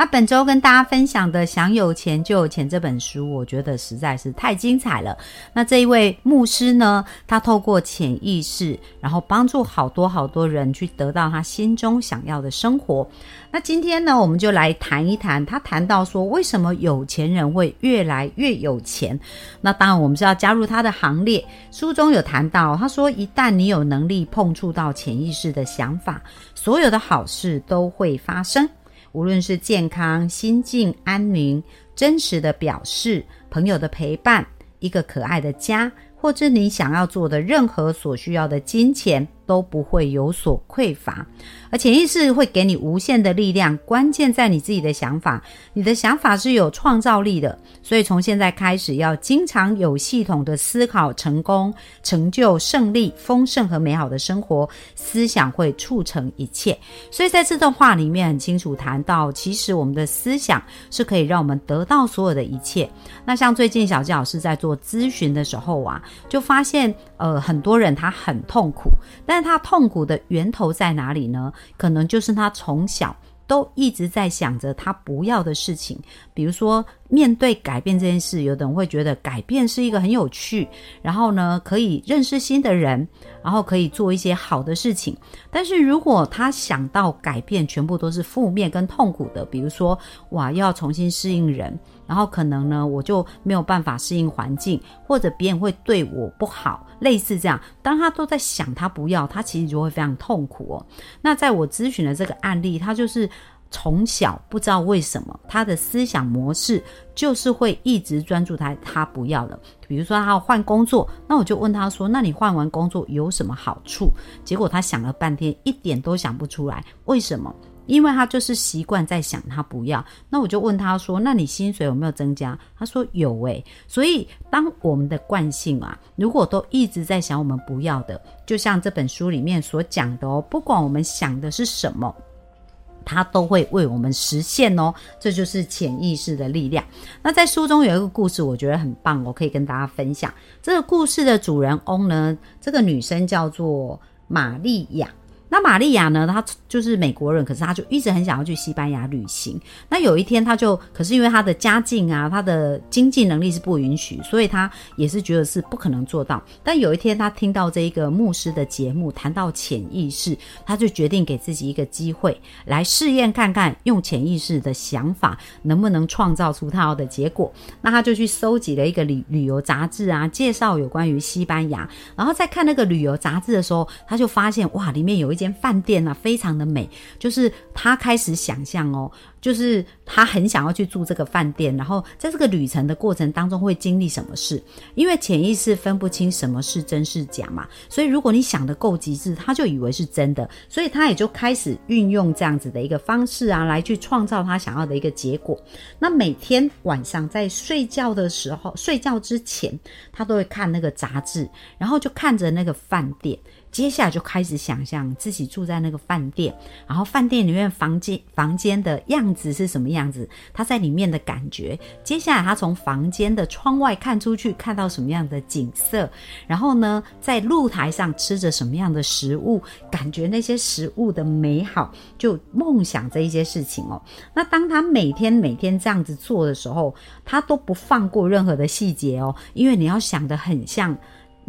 那本周跟大家分享的《想有钱就有钱》这本书，我觉得实在是太精彩了。那这一位牧师呢，他透过潜意识，然后帮助好多好多人去得到他心中想要的生活。那今天呢，我们就来谈一谈，他谈到说，为什么有钱人会越来越有钱？那当然，我们是要加入他的行列。书中有谈到，他说，一旦你有能力碰触到潜意识的想法，所有的好事都会发生。无论是健康、心境安宁、真实的表示、朋友的陪伴、一个可爱的家，或者你想要做的任何所需要的金钱。都不会有所匮乏，而潜意识会给你无限的力量。关键在你自己的想法，你的想法是有创造力的。所以从现在开始，要经常有系统的思考，成功、成就、胜利、丰盛和美好的生活。思想会促成一切。所以在这段话里面很清楚谈到，其实我们的思想是可以让我们得到所有的一切。那像最近小纪老师在做咨询的时候啊，就发现呃很多人他很痛苦，但他痛苦的源头在哪里呢？可能就是他从小都一直在想着他不要的事情，比如说面对改变这件事，有的人会觉得改变是一个很有趣，然后呢可以认识新的人，然后可以做一些好的事情。但是如果他想到改变全部都是负面跟痛苦的，比如说哇又要重新适应人。然后可能呢，我就没有办法适应环境，或者别人会对我不好，类似这样。当他都在想他不要，他其实就会非常痛苦哦。那在我咨询的这个案例，他就是从小不知道为什么他的思想模式就是会一直专注他他不要的。比如说他要换工作，那我就问他说：“那你换完工作有什么好处？”结果他想了半天，一点都想不出来，为什么？因为他就是习惯在想他不要，那我就问他说：“那你薪水有没有增加？”他说有诶。所以当我们的惯性啊，如果都一直在想我们不要的，就像这本书里面所讲的哦，不管我们想的是什么，它都会为我们实现哦。这就是潜意识的力量。那在书中有一个故事，我觉得很棒，我可以跟大家分享。这个故事的主人翁呢，这个女生叫做玛利亚。那玛利亚呢？她就是美国人，可是她就一直很想要去西班牙旅行。那有一天，她就可是因为她的家境啊，她的经济能力是不允许，所以她也是觉得是不可能做到。但有一天，她听到这一个牧师的节目，谈到潜意识，她就决定给自己一个机会，来试验看看，用潜意识的想法能不能创造出她要的结果。那她就去搜集了一个旅旅游杂志啊，介绍有关于西班牙。然后在看那个旅游杂志的时候，她就发现哇，里面有一。间饭店啊，非常的美，就是他开始想象哦。就是他很想要去住这个饭店，然后在这个旅程的过程当中会经历什么事？因为潜意识分不清什么是真是假嘛，所以如果你想的够极致，他就以为是真的，所以他也就开始运用这样子的一个方式啊，来去创造他想要的一个结果。那每天晚上在睡觉的时候，睡觉之前，他都会看那个杂志，然后就看着那个饭店，接下来就开始想象自己住在那个饭店，然后饭店里面房间房间的样。子是什么样子？他在里面的感觉。接下来，他从房间的窗外看出去，看到什么样的景色？然后呢，在露台上吃着什么样的食物？感觉那些食物的美好，就梦想这一些事情哦。那当他每天每天这样子做的时候，他都不放过任何的细节哦，因为你要想的很像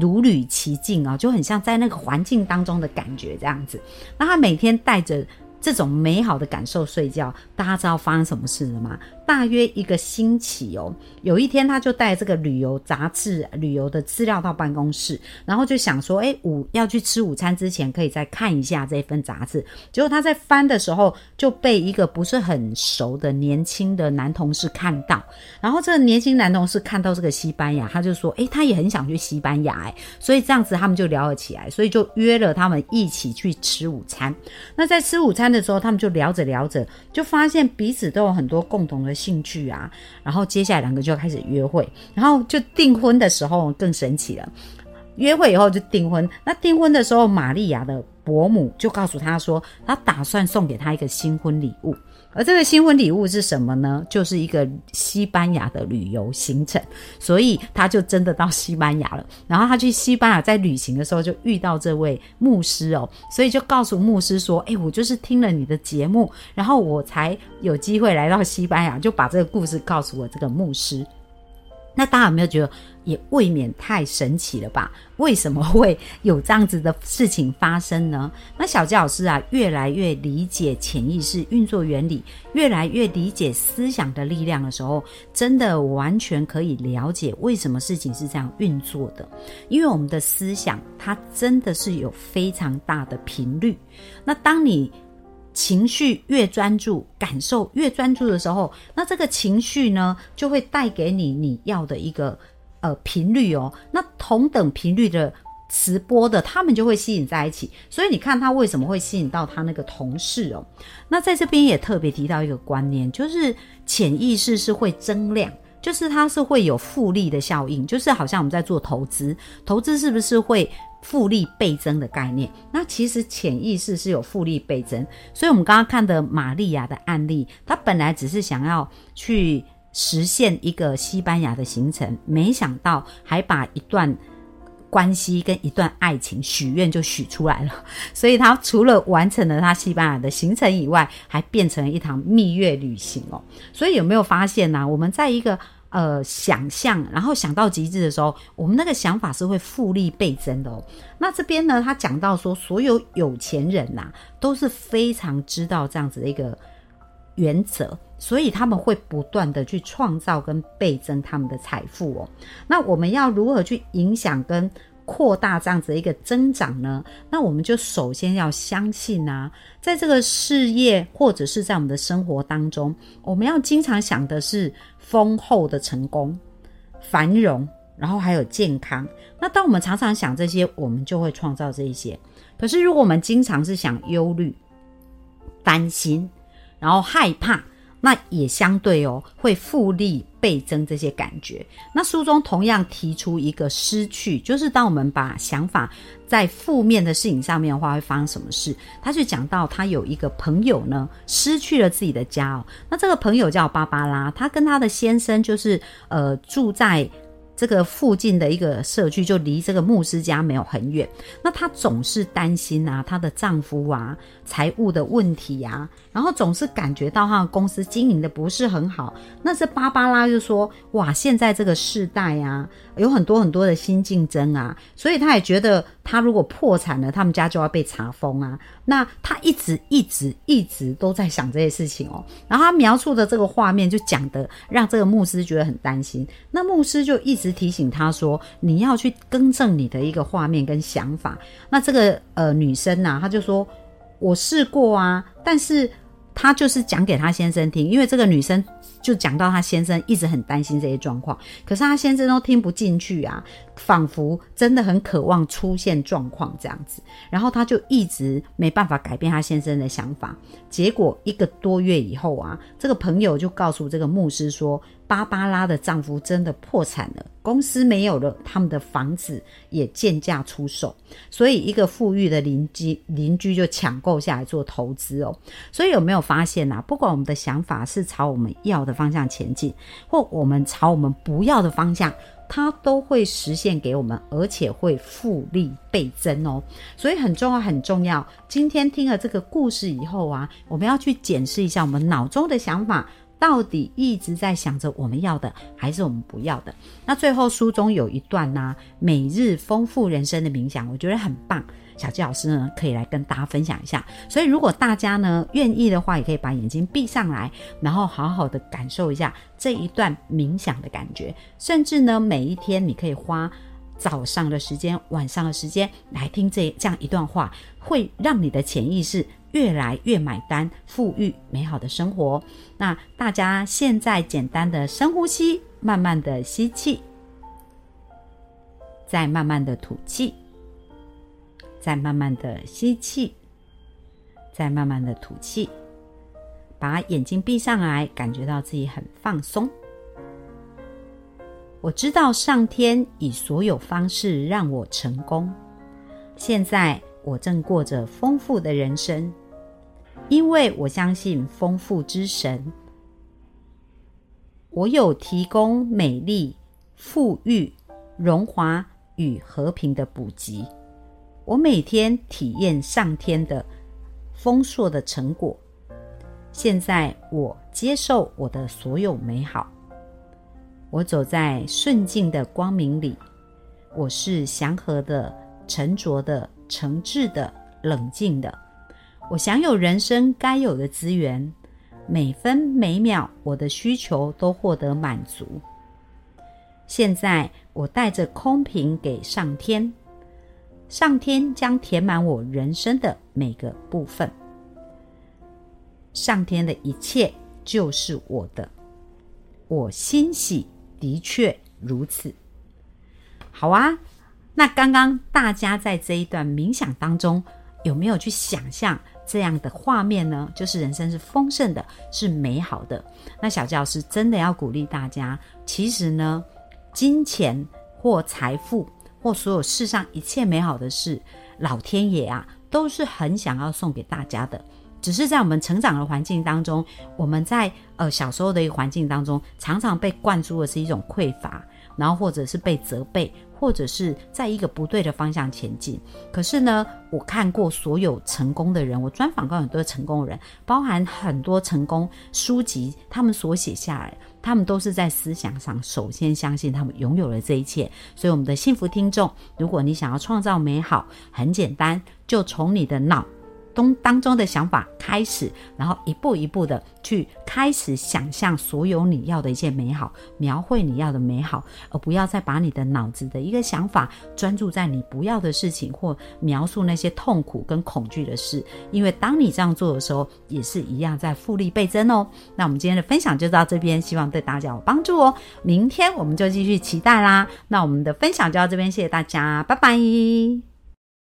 如履其境啊，就很像在那个环境当中的感觉这样子。那他每天带着。这种美好的感受睡觉，大家知道发生什么事了吗？大约一个星期哦，有一天他就带这个旅游杂志、旅游的资料到办公室，然后就想说，哎，午要去吃午餐之前，可以再看一下这份杂志。结果他在翻的时候，就被一个不是很熟的年轻的男同事看到。然后这个年轻男同事看到这个西班牙，他就说，哎，他也很想去西班牙，哎，所以这样子他们就聊了起来，所以就约了他们一起去吃午餐。那在吃午餐的时候，他们就聊着聊着，就发现彼此都有很多共同的。兴趣啊，然后接下来两个就开始约会，然后就订婚的时候更神奇了。约会以后就订婚，那订婚的时候，玛利亚的伯母就告诉他说，他打算送给他一个新婚礼物。而这个新婚礼物是什么呢？就是一个西班牙的旅游行程，所以他就真的到西班牙了。然后他去西班牙在旅行的时候就遇到这位牧师哦，所以就告诉牧师说：“哎，我就是听了你的节目，然后我才有机会来到西班牙，就把这个故事告诉我这个牧师。”那大家有没有觉得也未免太神奇了吧？为什么会有这样子的事情发生呢？那小杰老师啊，越来越理解潜意识运作原理，越来越理解思想的力量的时候，真的完全可以了解为什么事情是这样运作的。因为我们的思想，它真的是有非常大的频率。那当你情绪越专注，感受越专注的时候，那这个情绪呢，就会带给你你要的一个呃频率哦。那同等频率的磁波的，他们就会吸引在一起。所以你看他为什么会吸引到他那个同事哦？那在这边也特别提到一个观念，就是潜意识是会增量，就是它是会有复利的效应，就是好像我们在做投资，投资是不是会？复利倍增的概念，那其实潜意识是有复利倍增，所以我们刚刚看的玛利亚的案例，她本来只是想要去实现一个西班牙的行程，没想到还把一段关系跟一段爱情许愿就许出来了，所以他除了完成了他西班牙的行程以外，还变成了一堂蜜月旅行哦。所以有没有发现呢？我们在一个呃，想象，然后想到极致的时候，我们那个想法是会复利倍增的哦。那这边呢，他讲到说，所有有钱人呐，都是非常知道这样子的一个原则，所以他们会不断的去创造跟倍增他们的财富哦。那我们要如何去影响跟？扩大这样子的一个增长呢，那我们就首先要相信啊，在这个事业或者是在我们的生活当中，我们要经常想的是丰厚的成功、繁荣，然后还有健康。那当我们常常想这些，我们就会创造这一些。可是如果我们经常是想忧虑、担心，然后害怕。那也相对哦，会复利倍增这些感觉。那书中同样提出一个失去，就是当我们把想法在负面的事情上面的话，会发生什么事？他就讲到他有一个朋友呢，失去了自己的家哦。那这个朋友叫芭芭拉，他跟他的先生就是呃住在。这个附近的一个社区就离这个牧师家没有很远，那她总是担心啊，她的丈夫啊财务的问题呀，然后总是感觉到她的公司经营的不是很好。那这芭芭拉就说：哇，现在这个世代啊，有很多很多的新竞争啊，所以她也觉得，她如果破产了，他们家就要被查封啊。那她一直一直一直都在想这些事情哦。然后她描述的这个画面就讲的让这个牧师觉得很担心。那牧师就一直。提醒他说：“你要去更正你的一个画面跟想法。”那这个呃女生呢，她就说：“我试过啊，但是她就是讲给她先生听，因为这个女生就讲到她先生一直很担心这些状况，可是她先生都听不进去啊。”仿佛真的很渴望出现状况这样子，然后他就一直没办法改变他先生的想法。结果一个多月以后啊，这个朋友就告诉这个牧师说，芭芭拉的丈夫真的破产了，公司没有了，他们的房子也贱价出售，所以一个富裕的邻居邻居就抢购下来做投资哦。所以有没有发现啊？不管我们的想法是朝我们要的方向前进，或我们朝我们不要的方向。它都会实现给我们，而且会复利倍增哦，所以很重要，很重要。今天听了这个故事以后啊，我们要去检视一下我们脑中的想法，到底一直在想着我们要的，还是我们不要的。那最后书中有一段呢，每日丰富人生的冥想，我觉得很棒。小纪老师呢，可以来跟大家分享一下。所以，如果大家呢愿意的话，也可以把眼睛闭上来，然后好好的感受一下这一段冥想的感觉。甚至呢，每一天你可以花早上的时间、晚上的时间来听这这样一段话，会让你的潜意识越来越买单，富裕美好的生活。那大家现在简单的深呼吸，慢慢的吸气，再慢慢的吐气。再慢慢的吸气，再慢慢的吐气，把眼睛闭上来，感觉到自己很放松。我知道上天以所有方式让我成功，现在我正过着丰富的人生，因为我相信丰富之神。我有提供美丽、富裕、荣华与和平的补给。我每天体验上天的丰硕的成果。现在我接受我的所有美好。我走在顺境的光明里。我是祥和的、沉着的、诚挚的、冷静的。我享有人生该有的资源。每分每秒，我的需求都获得满足。现在，我带着空瓶给上天，上天将填满我人生的每个部分。上天的一切就是我的，我欣喜，的确如此。好啊，那刚刚大家在这一段冥想当中，有没有去想象？这样的画面呢，就是人生是丰盛的，是美好的。那小教师真的要鼓励大家，其实呢，金钱或财富或所有世上一切美好的事，老天爷啊，都是很想要送给大家的。只是在我们成长的环境当中，我们在呃小时候的一个环境当中，常常被灌输的是一种匮乏。然后或者是被责备，或者是在一个不对的方向前进。可是呢，我看过所有成功的人，我专访过很多成功人，包含很多成功书籍，他们所写下来，他们都是在思想上首先相信他们拥有了这一切。所以，我们的幸福听众，如果你想要创造美好，很简单，就从你的脑。中当中的想法开始，然后一步一步的去开始想象所有你要的一切美好，描绘你要的美好，而不要再把你的脑子的一个想法专注在你不要的事情或描述那些痛苦跟恐惧的事，因为当你这样做的时候，也是一样在复利倍增哦。那我们今天的分享就到这边，希望对大家有帮助哦。明天我们就继续期待啦。那我们的分享就到这边，谢谢大家，拜拜。